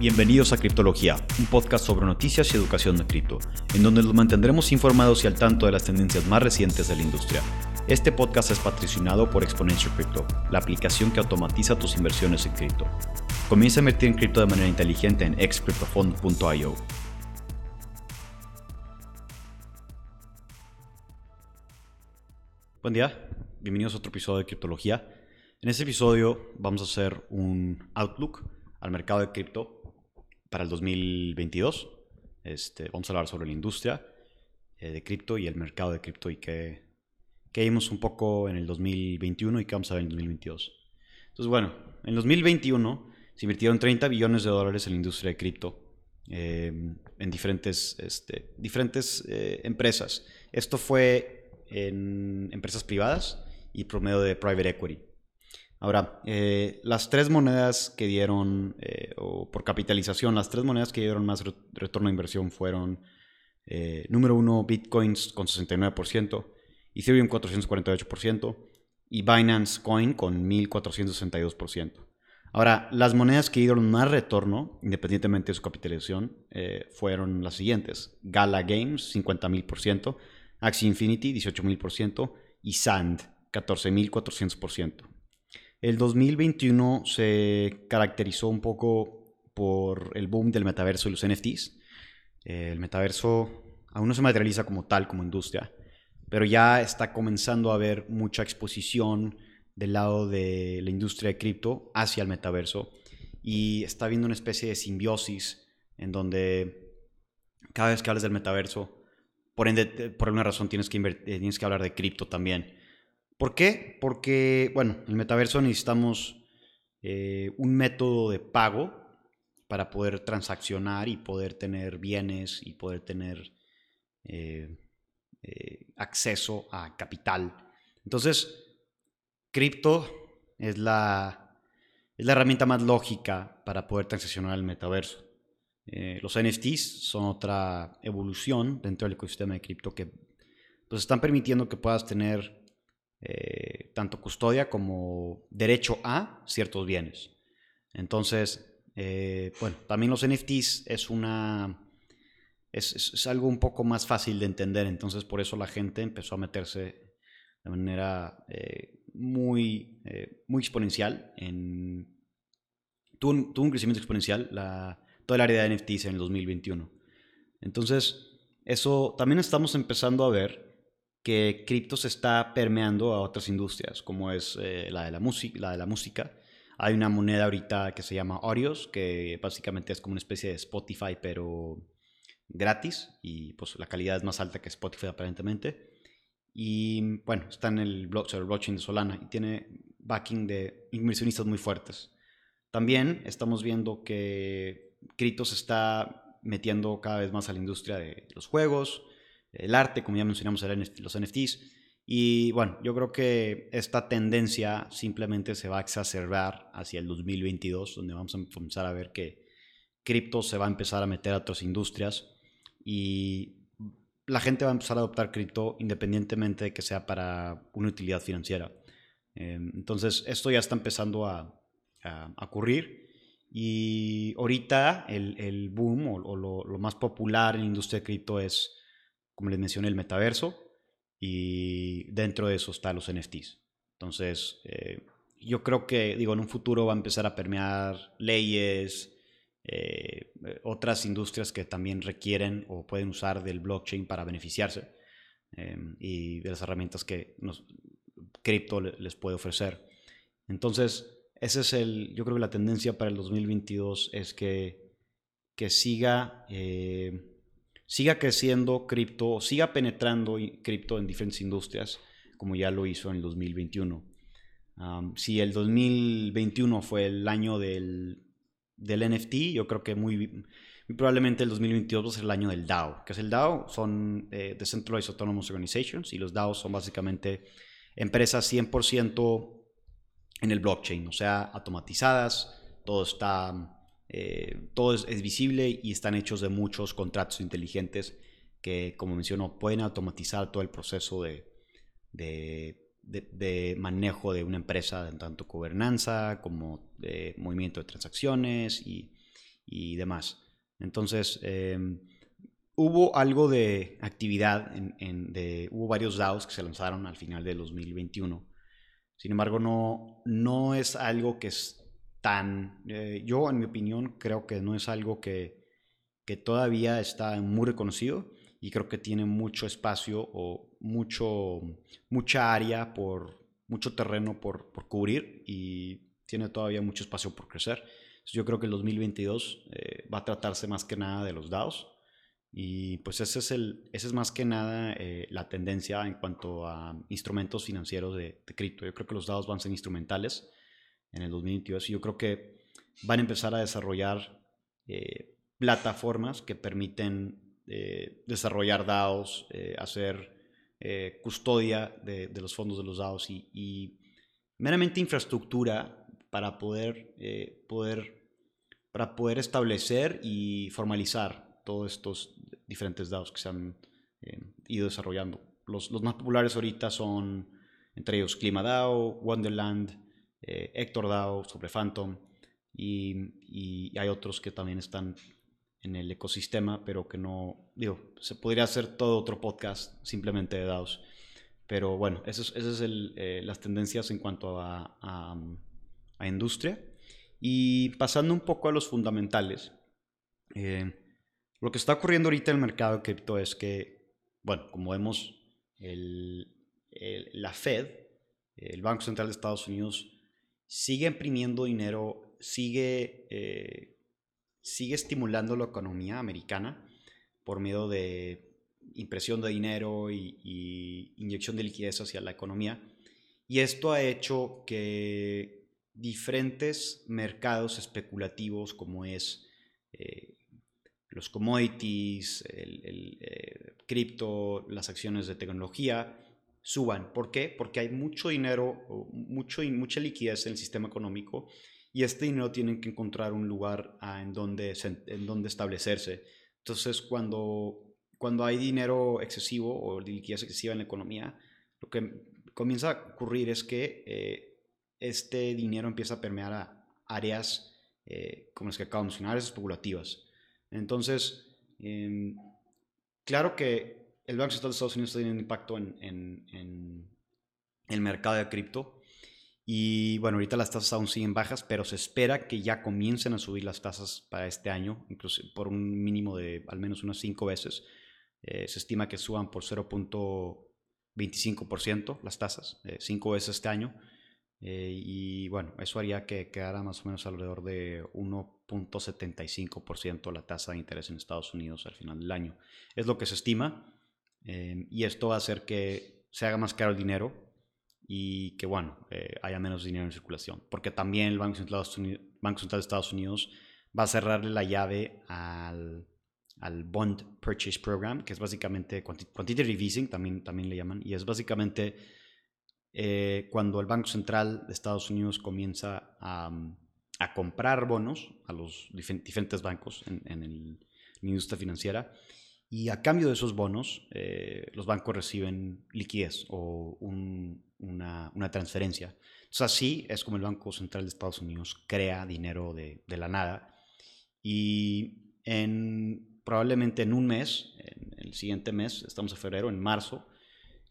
Bienvenidos a Criptología, un podcast sobre noticias y educación de cripto, en donde los mantendremos informados y al tanto de las tendencias más recientes de la industria. Este podcast es patrocinado por Exponential Crypto, la aplicación que automatiza tus inversiones en cripto. Comienza a invertir en cripto de manera inteligente en excryptofund.io. Buen día, bienvenidos a otro episodio de Criptología. En este episodio vamos a hacer un outlook al mercado de cripto para el 2022. Este, vamos a hablar sobre la industria eh, de cripto y el mercado de cripto y qué, qué vimos un poco en el 2021 y qué vamos a ver en el 2022. Entonces, bueno, en el 2021 se invirtieron 30 billones de dólares en la industria de cripto eh, en diferentes, este, eh, empresas. Esto fue en empresas privadas y promedio de private equity. Ahora, eh, las tres monedas que dieron, eh, por capitalización, las tres monedas que dieron más retorno a inversión fueron, eh, número uno, Bitcoins con 69%, Ethereum 448% y Binance Coin con 1462%. Ahora, las monedas que dieron más retorno, independientemente de su capitalización, fueron las siguientes. Gala Games, 50.000%, Axie Infinity, 18.000% y Sand, 14.400%. El 2021 se caracterizó un poco por el boom del metaverso y los NFTs. El metaverso aún no se materializa como tal, como industria, pero ya está comenzando a haber mucha exposición del lado de la industria de cripto hacia el metaverso y está habiendo una especie de simbiosis en donde cada vez que hablas del metaverso, por ende, por alguna razón tienes que, tienes que hablar de cripto también. ¿Por qué? Porque, bueno, en el metaverso necesitamos eh, un método de pago para poder transaccionar y poder tener bienes y poder tener eh, eh, acceso a capital. Entonces, cripto es la, es la herramienta más lógica para poder transaccionar el metaverso. los NFTs son otra evolución dentro del ecosistema de cripto que pues, están permitiendo que puedas tener eh, tanto custodia como derecho a ciertos bienes. Entonces, eh, bueno, también los NFTs es una... Es, algo un poco más fácil de entender, entonces por eso la gente empezó a meterse de manera eh, muy, muy exponencial. En, tuvo, un, crecimiento exponencial la, todo el área de NFTs en el 2021. Entonces, eso también estamos empezando a ver que cripto se está permeando a otras industrias, como es eh, la, de la, música. Hay una moneda ahorita que se llama Audios, que básicamente es como una especie de Spotify, pero gratis, y pues la calidad es más alta que Spotify aparentemente. Y bueno, está en el, blockchain de Solana y tiene backing de inversionistas muy fuertes. También estamos viendo que cripto se está metiendo cada vez más a la industria de los juegos, el arte, como ya mencionamos, los NFTs. Y bueno, yo creo que esta tendencia simplemente se va a exacerbar hacia el 2022, donde vamos a comenzar a ver que cripto se va a empezar a meter a otras industrias y la gente va a empezar a adoptar cripto independientemente de que sea para una utilidad financiera. Em, entonces, esto ya está empezando a, ocurrir. Y ahorita el, boom o, lo, lo, más popular en la industria de cripto es como les mencioné, el metaverso y dentro de eso están los NFTs. Entonces, eh, yo creo que, digo, en un futuro va a empezar a permear leyes, eh, otras industrias que también requieren o pueden usar del blockchain para beneficiarse em, y de las herramientas que cripto les puede ofrecer. Entonces, ese es el, yo creo que la tendencia para el 2022 es que, que siga eh, siga creciendo cripto, siga penetrando cripto en diferentes industrias, como ya lo hizo en el 2021. si el 2021 fue el año del, del NFT, yo creo que muy, probablemente el 2022 va a ser el año del DAO. ¿Qué es el DAO? Son eh, Decentralized Autonomous Organizations y los DAOs son básicamente empresas 100% en el blockchain, o sea, automatizadas, todo está eh, todo es, visible y están hechos de muchos contratos inteligentes que, como mencionó, pueden automatizar todo el proceso de, de, manejo de una empresa, en tanto gobernanza como de movimiento de transacciones y, y demás. Entonces, em, hubo algo de actividad, en, de, hubo varios DAOs que se lanzaron al final de 2021. Sin embargo, no, no es algo que es tan, eh, yo en mi opinión creo que no es algo que, que todavía está muy reconocido y creo que tiene mucho espacio o mucho, mucha área por, mucho terreno por, por cubrir y tiene todavía mucho espacio por crecer. Yo creo que el 2022 eh, va a tratarse más que nada de los DAOs y pues ese es, el, ese es más que nada eh, la tendencia en cuanto a instrumentos financieros de, cripto. Yo creo que los DAOs van a ser instrumentales en el 2022 y yo creo que van a empezar a desarrollar eh, plataformas que permiten eh, desarrollar DAOs, hacer custodia de, los fondos de los DAOs y, meramente infraestructura para poder, poder, para poder establecer y formalizar todos estos diferentes DAOs que se han eh, ido desarrollando. Los, los, más populares ahorita son entre ellos ClimaDAO, Wonderland, eh, Hector DAO, sobre Phantom y, hay otros que también están en el ecosistema, pero que no, digo, se podría hacer todo otro podcast simplemente de DAOs. Pero bueno, esas es, es eh, las tendencias en cuanto a, a, a, industria. Y pasando un poco a los fundamentales, eh, lo que está ocurriendo ahorita en el mercado de cripto es que, bueno, como vemos, la Fed, el Banco Central de Estados Unidos, sigue imprimiendo dinero, sigue, eh, sigue estimulando la economía americana por medio de impresión de dinero y, inyección de liquidez hacia la economía. Y esto ha hecho que diferentes mercados especulativos como es eh, los commodities, el, eh, cripto, las acciones de tecnología suban. ¿Por qué? Porque hay mucho dinero, mucho, mucha liquidez en el sistema económico y este dinero tiene que encontrar un lugar en, donde, en donde establecerse. Entonces, cuando, cuando hay dinero excesivo o liquidez excesiva en la economía, lo que comienza a ocurrir es que eh, este dinero empieza a permear a áreas eh, como las que acabo de mencionar, áreas especulativas. Entonces, em, claro que el Banco Central de Estados Unidos tiene un impacto en, el mercado de cripto. Y bueno, ahorita las tasas aún siguen bajas, pero se espera que ya comiencen a subir las tasas para este año, incluso por un mínimo de al menos unas cinco veces. Eh, se estima que suban por 0.25% las tasas, eh, cinco veces este año. Eh, y bueno, eso haría que quedara más o menos alrededor de 1.75% la tasa de interés en Estados Unidos al final del año. Es lo que se estima y esto va a hacer que se haga más caro el dinero y que bueno, eh, haya menos dinero en circulación. Porque también el Banco Central, de Estados Unidos va a cerrarle la llave al, al Bond Purchase Program, que es básicamente quantitative easing, también, también le llaman, y es básicamente eh, cuando el Banco Central de Estados Unidos comienza a, comprar bonos a los diferentes bancos en, la industria financiera y a cambio de esos bonos eh, los bancos reciben liquidez o una, transferencia. Entonces así es como el Banco Central de Estados Unidos crea dinero de, de la nada y en, probablemente en un mes, en el siguiente mes, estamos en febrero, en marzo,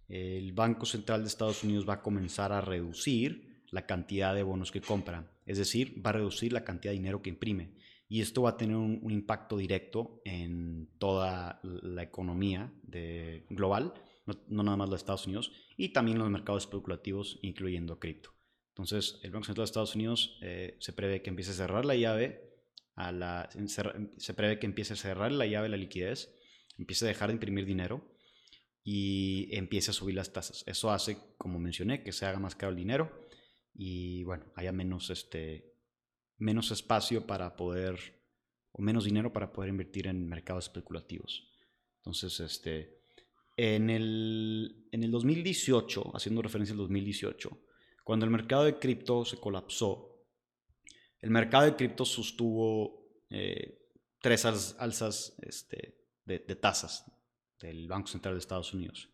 el Banco Central de Estados Unidos va a comenzar a reducir la cantidad de bonos que compra, es decir, va a reducir la cantidad de dinero que imprime. Y esto va a tener un, impacto directo en toda la economía global, no, nada más de Estados Unidos, y también los mercados especulativos, incluyendo cripto. Entonces, el Banco Central de Estados Unidos eh, se prevé que empiece a cerrar la llave, a la, se prevé que empiece a cerrar la llave la liquidez, empiece a dejar de imprimir dinero y empiece a subir las tasas. Eso hace, como mencioné, que se haga más caro el dinero y bueno, haya menos, este, menos espacio para poder, o menos dinero para poder invertir en mercados especulativos. Entonces, este, en el, en el 2018, haciendo referencia al 2018, cuando el mercado de cripto se colapsó, el mercado de cripto sostuvo eh, tres alzas este, de, tasas del Banco Central de Estados Unidos.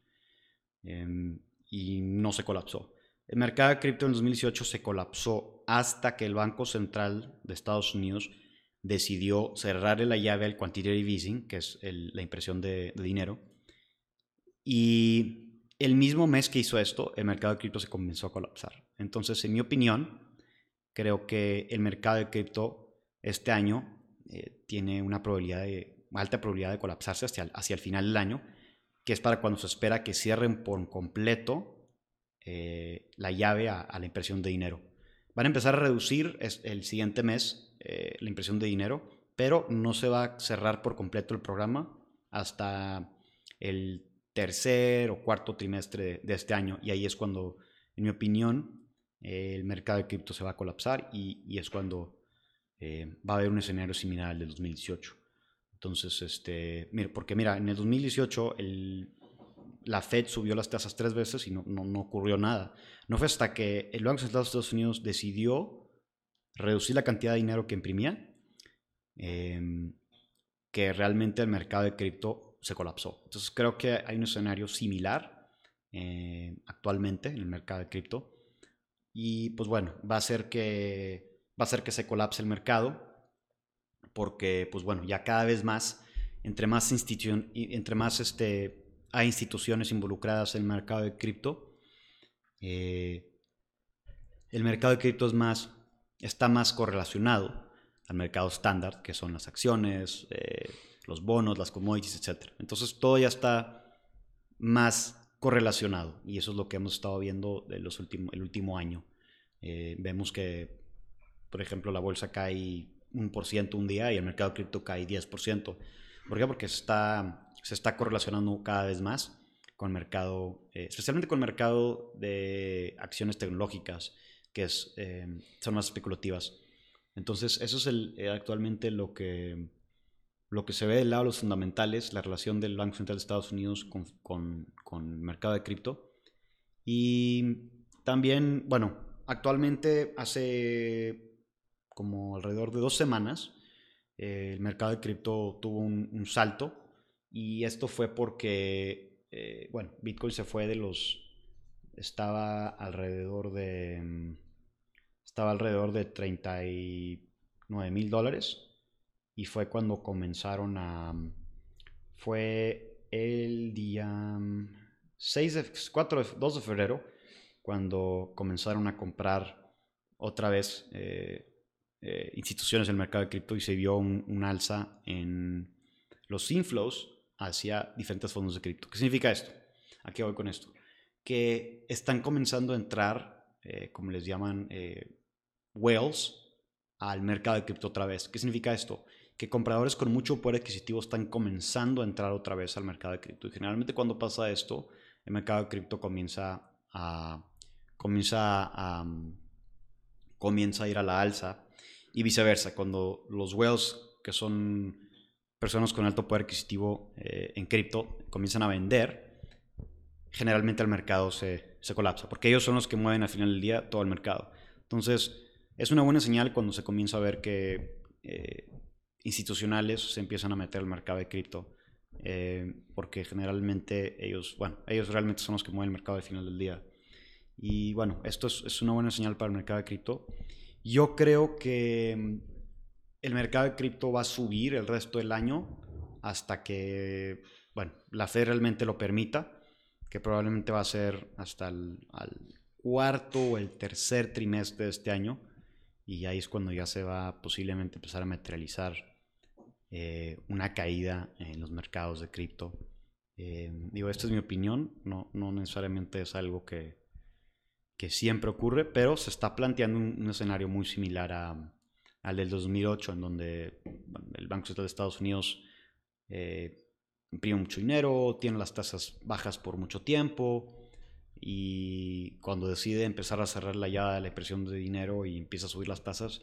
Em, y no se colapsó. El mercado de cripto en 2018 se colapsó hasta que el Banco Central de Estados Unidos decidió cerrarle la llave al quantitative easing, que es la impresión de, dinero. Y el mismo mes que hizo esto, el mercado de cripto se comenzó a colapsar. Entonces, en mi opinión, creo que el mercado de cripto este año eh, tiene una alta probabilidad de colapsarse hacia, hacia el final del año, que es para cuando se espera que cierren por completo eh, la llave a, la impresión de dinero. Van a empezar a reducir el siguiente mes eh, la impresión de dinero, pero no se va a cerrar por completo el programa hasta el tercer o cuarto trimestre de, este año. Y ahí es cuando, en mi opinión, el mercado de cripto se va a colapsar y, es cuando eh, va a haber un escenario similar al del 2018. Entonces, este, mira, porque mira, en el 2018 el, la Fed subió las tasas tres veces y no, no, no, ocurrió nada. No fue hasta que el Banco Central de Estados Unidos decidió reducir la cantidad de dinero que imprimía, em, que realmente el mercado de cripto se colapsó. Entonces creo que hay un escenario similar eh, actualmente en el mercado de cripto. Y pues bueno, va a ser que va a ser que se colapse el mercado porque pues bueno, ya cada vez más entre más institución entre más este hay instituciones involucradas en el mercado de cripto, eh, el mercado de cripto es más está más correlacionado al mercado estándar, que son las acciones, eh, los bonos, las commodities, etc. Entonces todo ya está más correlacionado y eso es lo que hemos estado viendo de los el último año. Eh, vemos que, por ejemplo, la bolsa cae un por ciento un día y el mercado cripto cae 10%. ¿Por qué? Porque está, se está correlacionando cada vez más con mercado, eh, especialmente con el mercado de acciones tecnológicas que es, em, son más especulativas. Entonces, eso es el, eh, actualmente lo que, lo que se ve del lado de los fundamentales, la relación del Banco Central de Estados Unidos con, con, con el mercado de cripto. Y también, bueno, actualmente hace como alrededor de dos semanas, eh, el mercado de cripto tuvo un, un, salto y esto fue porque, eh, bueno, Bitcoin se fue de los, estaba alrededor de em, estaba alrededor de 39 mil dólares y fue cuando comenzaron a... Fue el día 6 de, 4 2 de febrero cuando comenzaron a comprar otra vez eh, eh, instituciones del mercado de cripto y se vio un, alza en los inflows hacia diferentes fondos de cripto. ¿Qué significa esto? ¿A qué voy con esto? Que están comenzando a entrar, eh, como les llaman, whales al mercado de cripto otra vez. ¿Qué significa esto? Que compradores con mucho poder adquisitivo están comenzando a entrar otra vez al mercado de cripto. Y generalmente cuando pasa esto, el mercado de cripto comienza a, comienza a, comienza a ir a la alza y viceversa. Cuando los whales, que son personas con alto poder adquisitivo eh, en cripto, comienzan a vender, generalmente el mercado se, se colapsa, porque ellos son los que mueven al final del día todo el mercado. Entonces, es una buena señal cuando se comienza a ver que eh, institucionales se empiezan a meter al mercado de cripto, eh, porque generalmente ellos, bueno, ellos realmente son los que mueven el mercado al final del día. Y bueno, esto es, una buena señal para el mercado de cripto. Yo creo que mm, el mercado de cripto va a subir el resto del año hasta que, bueno, la Fed realmente lo permita, que probablemente va a ser hasta el cuarto o el tercer trimestre de este año y ahí es cuando ya se va posiblemente empezar a materializar eh, una caída en los mercados de cripto. Eh, digo, esta es mi opinión, no, no necesariamente es algo que, que, siempre ocurre, pero se está planteando un, escenario muy similar a, al del 2008, en donde el Banco Central de Estados Unidos eh, imprime mucho dinero, tiene las tasas bajas por mucho tiempo, y cuando decide empezar a cerrar la llave de la impresión de dinero y empieza a subir las tasas,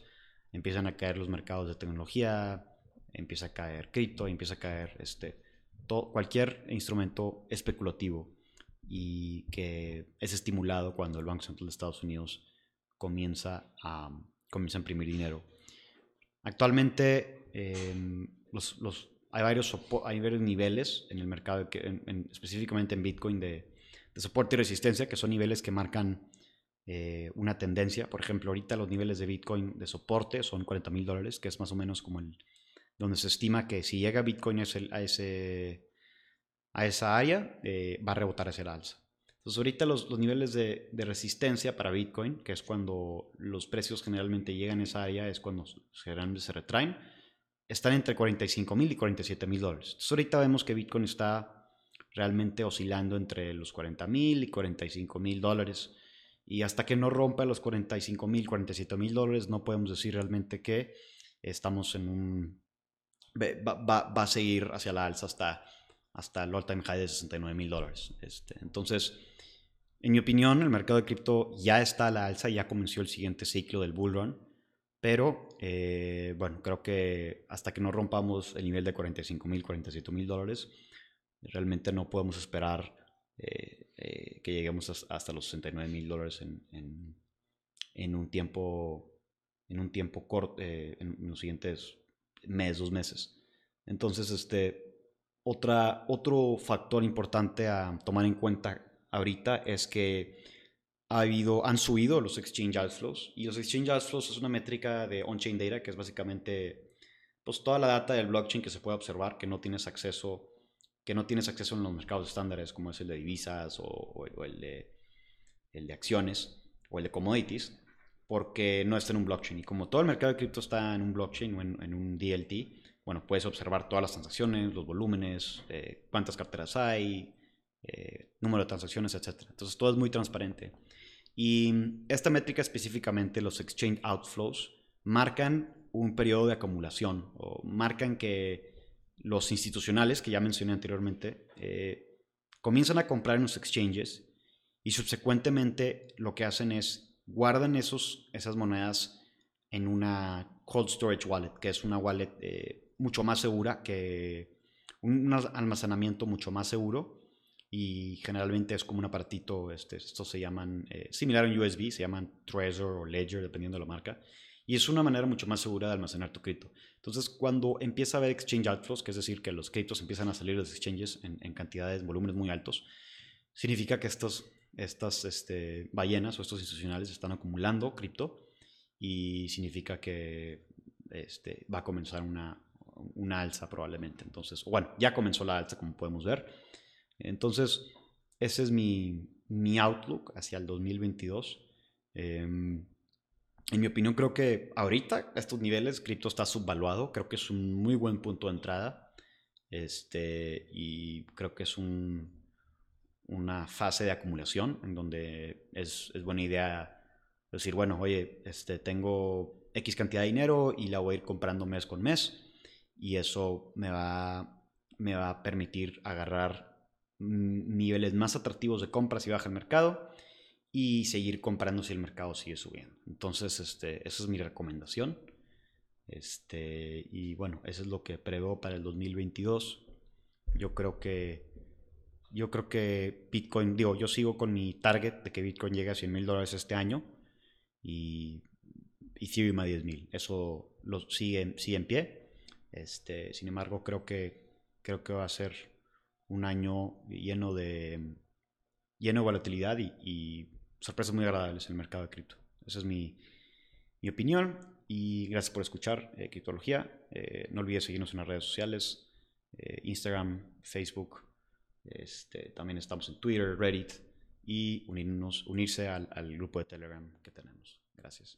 empiezan a caer los mercados de tecnología, empieza a caer cripto, empieza a caer este, cualquier instrumento especulativo y que es estimulado cuando el Banco Central de Estados Unidos comienza a, comienza a imprimir dinero. Actualmente em, los, los, hay, varios, hay varios niveles en el mercado, específicamente en Bitcoin, de, soporte y resistencia, que son niveles que marcan eh, una tendencia. Por ejemplo, ahorita los niveles de Bitcoin de soporte son 40 mil dólares, que es más o menos como el donde se estima que si llega Bitcoin a, ese, a esa área, eh, va a rebotar hacia el alza. Entonces ahorita los, niveles de, resistencia para Bitcoin, que es cuando los precios generalmente llegan a esa área, es cuando generalmente se retraen, están entre 45 mil y 47 mil dólares. Entonces ahorita vemos que Bitcoin está realmente oscilando entre los 40 mil y 45 mil dólares. Y hasta que no rompa los 45 mil, 47 mil dólares, no podemos decir realmente que estamos en un... Va, a seguir hacia la alza hasta, hasta el all-time high de 69 mil dólares. Este, entonces, en mi opinión, el mercado de cripto ya está a la alza, ya comenzó el siguiente ciclo del bull run. Pero, eh, bueno, creo que hasta que no rompamos el nivel de 45 mil, 47 mil dólares, realmente no podemos esperar eh, eh, que lleguemos hasta los 69 mil dólares en, en, un tiempo en un tiempo corto, eh, en los siguientes mes, dos meses. Entonces, este, otra, otro factor importante a tomar en cuenta ahorita es que ha habido, han subido los exchange outflows y los exchange outflows es una métrica de on-chain data que es básicamente pues, toda la data del blockchain que se puede observar que no tienes acceso que no tienes acceso en los mercados estándares como es el de divisas o, el, de, el de acciones o el de commodities, porque no está en un blockchain. Y como todo el mercado de cripto está en un blockchain o en, un DLT, bueno, puedes observar todas las transacciones, los volúmenes, eh, cuántas carteras hay, eh, número de transacciones, etc. Entonces todo es muy transparente. Y esta métrica específicamente, los exchange outflows, marcan un periodo de acumulación o marcan que los institucionales, que ya mencioné anteriormente, eh, comienzan a comprar en los exchanges y subsecuentemente lo que hacen es guardan esos, esas monedas en una cold storage wallet, que es una wallet eh, mucho más segura que un almacenamiento mucho más seguro y generalmente es como un aparatito, este, estos se llaman, eh, similar a un USB, se llaman Trezor o Ledger, dependiendo de la marca, y es una manera mucho más segura de almacenar tu cripto. Entonces, cuando empieza a haber exchange outflows, que es decir, que los criptos empiezan a salir de los exchanges en, cantidades, volúmenes muy altos, significa que estos, estas este, ballenas o estos institucionales están acumulando cripto y significa que este, va a comenzar una, una alza probablemente. Entonces, bueno, ya comenzó la alza, como podemos ver. Entonces, ese es mi, mi outlook hacia el 2022. Eh, em, en mi opinión, creo que ahorita a estos niveles cripto está subvaluado. Creo que es un muy buen punto de entrada. Este, y creo que es un, una fase de acumulación en donde es, es, buena idea decir, bueno, oye, este, tengo X cantidad de dinero y la voy a ir comprando mes con mes. Y eso me va, me va a permitir agarrar niveles más atractivos de compra si baja el mercado y seguir comprando si el mercado sigue subiendo. Entonces, este, esa es mi recomendación. Este, y bueno, eso es lo que preveo para el 2022. Yo creo que yo creo que Bitcoin, digo, yo sigo con mi target de que Bitcoin llegue a 100 mil dólares este año y Ethereum a 10 mil. Eso lo sigue, sigue en pie. Este, sin embargo, creo que, creo que va a ser un año lleno de, lleno de volatilidad y sorpresas muy agradables en el mercado de cripto. Esa es mi, mi opinión y gracias por escuchar eh, Criptología. Eh, no olvides seguirnos en las redes sociales, eh, Instagram, Facebook. Este, también estamos en Twitter, Reddit y unirnos, unirse al, al grupo de Telegram que tenemos. Gracias.